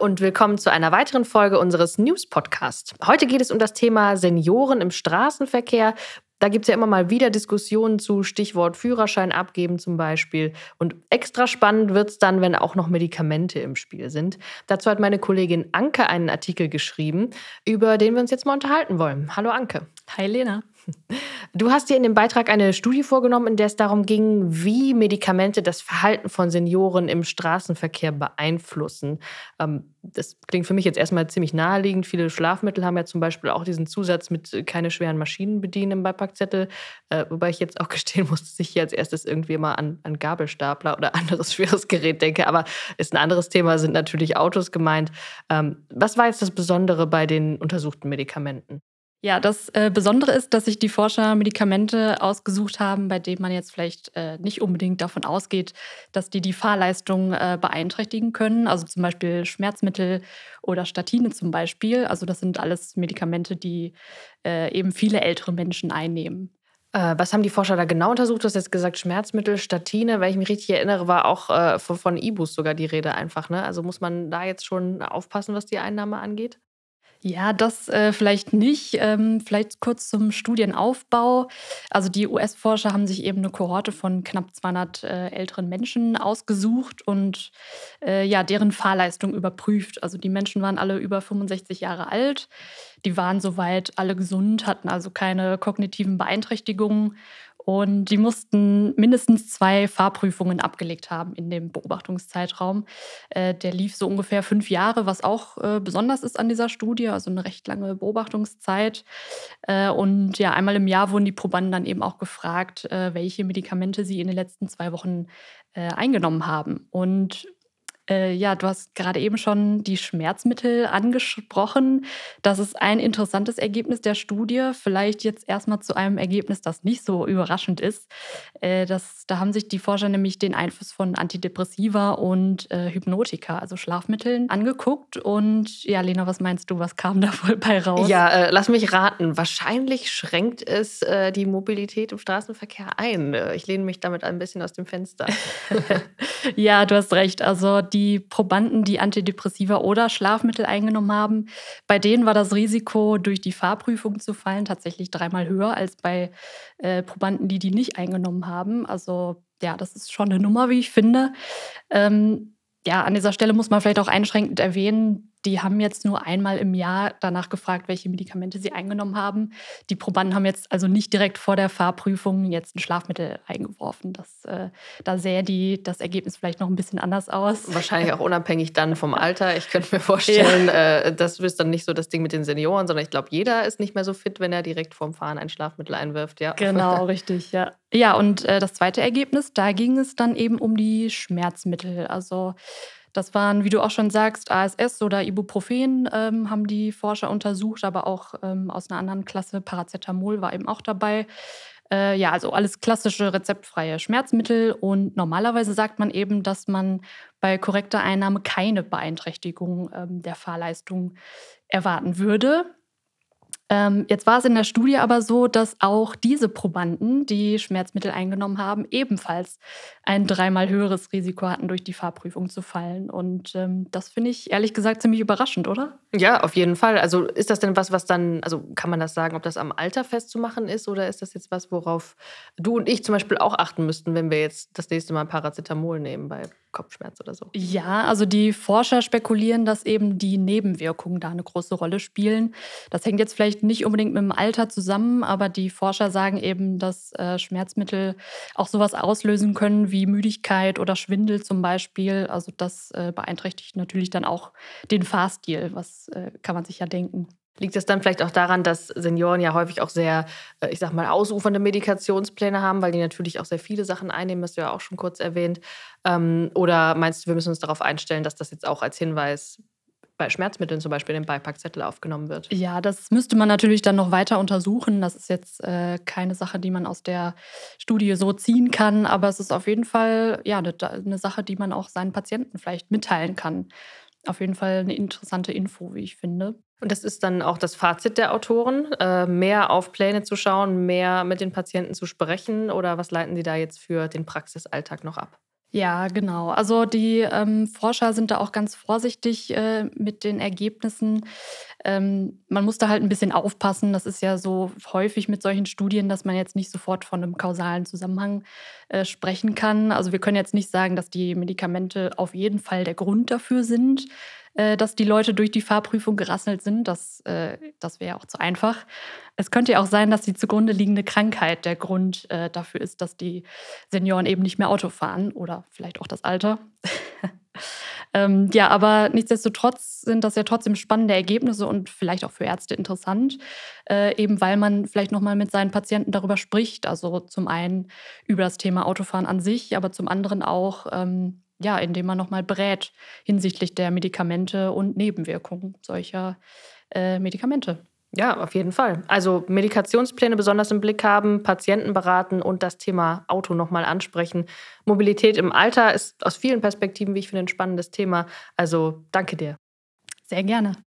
Und willkommen zu einer weiteren Folge unseres News Podcasts. Heute geht es um das Thema Senioren im Straßenverkehr. Da gibt es ja immer mal wieder Diskussionen zu Stichwort Führerschein abgeben zum Beispiel. Und extra spannend wird es dann, wenn auch noch Medikamente im Spiel sind. Dazu hat meine Kollegin Anke einen Artikel geschrieben, über den wir uns jetzt mal unterhalten wollen. Hallo Anke. Hi Lena. Du hast dir in dem Beitrag eine Studie vorgenommen, in der es darum ging, wie Medikamente das Verhalten von Senioren im Straßenverkehr beeinflussen. Ähm, das klingt für mich jetzt erstmal ziemlich naheliegend. Viele Schlafmittel haben ja zum Beispiel auch diesen Zusatz mit äh, keine schweren Maschinen bedienen im Beipackzettel. Äh, wobei ich jetzt auch gestehen muss, dass ich hier als erstes irgendwie mal an, an Gabelstapler oder anderes schweres Gerät denke. Aber ist ein anderes Thema, sind natürlich Autos gemeint. Ähm, was war jetzt das Besondere bei den untersuchten Medikamenten? Ja, das äh, Besondere ist, dass sich die Forscher Medikamente ausgesucht haben, bei denen man jetzt vielleicht äh, nicht unbedingt davon ausgeht, dass die die Fahrleistung äh, beeinträchtigen können. Also zum Beispiel Schmerzmittel oder Statine zum Beispiel. Also das sind alles Medikamente, die eben viele ältere Menschen einnehmen. Was haben die Forscher da genau untersucht? Du hast jetzt gesagt Schmerzmittel, Statine. Wenn ich mich richtig erinnere, war auch von, von Ibus sogar die Rede einfach. Ne? Also muss man da jetzt schon aufpassen, was die Einnahme angeht? Ja, das äh, vielleicht nicht. Ähm, vielleicht kurz zum Studienaufbau. Also die US-Forscher haben sich eben eine Kohorte von knapp 200 äh, älteren Menschen ausgesucht und äh, ja, deren Fahrleistung überprüft. Also die Menschen waren alle über 65 Jahre alt. Die waren soweit alle gesund, hatten also keine kognitiven Beeinträchtigungen und die mussten mindestens zwei Fahrprüfungen abgelegt haben in dem Beobachtungszeitraum. Äh, der lief so ungefähr fünf Jahre, was auch äh, besonders ist an dieser Studie, also eine recht lange Beobachtungszeit. Äh, und ja, einmal im Jahr wurden die Probanden dann eben auch gefragt, welche Medikamente sie in den letzten zwei Wochen eingenommen haben. Und äh, ja, du hast gerade eben schon die Schmerzmittel angesprochen. Das ist ein interessantes Ergebnis der Studie. Vielleicht jetzt erstmal zu einem Ergebnis, das nicht so überraschend ist. Äh, das, da haben sich die Forscher nämlich den Einfluss von Antidepressiva und äh, Hypnotika, also Schlafmitteln, angeguckt. Und ja, Lena, was meinst du, was kam da wohl bei raus? Ja, äh, lass mich raten. Wahrscheinlich schränkt es äh, die Mobilität im Straßenverkehr ein. Äh, ich lehne mich damit ein bisschen aus dem Fenster. ja, du hast recht. Also die Probanden, die Antidepressiva oder Schlafmittel eingenommen haben, bei denen war das Risiko, durch die Fahrprüfung zu fallen, tatsächlich dreimal höher als bei äh, Probanden, die die nicht eingenommen haben. Also ja, das ist schon eine Nummer, wie ich finde. Ähm, ja, an dieser Stelle muss man vielleicht auch einschränkend erwähnen, die haben jetzt nur einmal im Jahr danach gefragt, welche Medikamente sie eingenommen haben. Die Probanden haben jetzt also nicht direkt vor der Fahrprüfung jetzt ein Schlafmittel eingeworfen. Das, äh, da sähe die, das Ergebnis vielleicht noch ein bisschen anders aus. Wahrscheinlich auch unabhängig dann vom Alter. Ich könnte mir vorstellen, ja. äh, das ist dann nicht so das Ding mit den Senioren, sondern ich glaube, jeder ist nicht mehr so fit, wenn er direkt vorm Fahren ein Schlafmittel einwirft. Ja. Genau, richtig, ja. Ja, und äh, das zweite Ergebnis, da ging es dann eben um die Schmerzmittel. Also das waren, wie du auch schon sagst, ASS oder Ibuprofen ähm, haben die Forscher untersucht, aber auch ähm, aus einer anderen Klasse, Paracetamol war eben auch dabei. Äh, ja, also alles klassische rezeptfreie Schmerzmittel. Und normalerweise sagt man eben, dass man bei korrekter Einnahme keine Beeinträchtigung ähm, der Fahrleistung erwarten würde. Ähm, jetzt war es in der Studie aber so, dass auch diese Probanden, die Schmerzmittel eingenommen haben, ebenfalls ein dreimal höheres Risiko hatten, durch die Fahrprüfung zu fallen. Und ähm, das finde ich ehrlich gesagt ziemlich überraschend, oder? Ja, auf jeden Fall. Also ist das denn was, was dann, also kann man das sagen, ob das am Alter festzumachen ist oder ist das jetzt was, worauf du und ich zum Beispiel auch achten müssten, wenn wir jetzt das nächste Mal Paracetamol nehmen bei Kopfschmerz oder so? Ja, also die Forscher spekulieren, dass eben die Nebenwirkungen da eine große Rolle spielen. Das hängt jetzt vielleicht nicht unbedingt mit dem Alter zusammen, aber die Forscher sagen eben, dass äh, Schmerzmittel auch sowas auslösen können wie Müdigkeit oder Schwindel zum Beispiel. Also das äh, beeinträchtigt natürlich dann auch den Fahrstil, was äh, kann man sich ja denken. Liegt es dann vielleicht auch daran, dass Senioren ja häufig auch sehr, äh, ich sag mal, ausufernde Medikationspläne haben, weil die natürlich auch sehr viele Sachen einnehmen, hast du ja auch schon kurz erwähnt. Ähm, oder meinst du, wir müssen uns darauf einstellen, dass das jetzt auch als Hinweis bei Schmerzmitteln zum Beispiel in den Beipackzettel aufgenommen wird? Ja, das müsste man natürlich dann noch weiter untersuchen. Das ist jetzt äh, keine Sache, die man aus der Studie so ziehen kann, aber es ist auf jeden Fall ja, eine, eine Sache, die man auch seinen Patienten vielleicht mitteilen kann. Auf jeden Fall eine interessante Info, wie ich finde. Und das ist dann auch das Fazit der Autoren, äh, mehr auf Pläne zu schauen, mehr mit den Patienten zu sprechen oder was leiten Sie da jetzt für den Praxisalltag noch ab? Ja, genau. Also die ähm, Forscher sind da auch ganz vorsichtig äh, mit den Ergebnissen. Ähm, man muss da halt ein bisschen aufpassen. Das ist ja so häufig mit solchen Studien, dass man jetzt nicht sofort von einem kausalen Zusammenhang äh, sprechen kann. Also wir können jetzt nicht sagen, dass die Medikamente auf jeden Fall der Grund dafür sind, äh, dass die Leute durch die Fahrprüfung gerasselt sind. Das, äh, das wäre auch zu einfach. Es könnte ja auch sein, dass die zugrunde liegende Krankheit der Grund äh, dafür ist, dass die Senioren eben nicht mehr Auto fahren oder vielleicht auch das Alter. ähm, ja, aber nichtsdestotrotz sind das ja trotzdem spannende Ergebnisse und vielleicht auch für Ärzte interessant, äh, eben weil man vielleicht nochmal mit seinen Patienten darüber spricht. Also zum einen über das Thema Autofahren an sich, aber zum anderen auch, ähm, ja, indem man nochmal berät hinsichtlich der Medikamente und Nebenwirkungen solcher äh, Medikamente. Ja, auf jeden Fall. Also Medikationspläne besonders im Blick haben, Patienten beraten und das Thema Auto nochmal ansprechen. Mobilität im Alter ist aus vielen Perspektiven, wie ich finde, ein spannendes Thema. Also danke dir. Sehr gerne.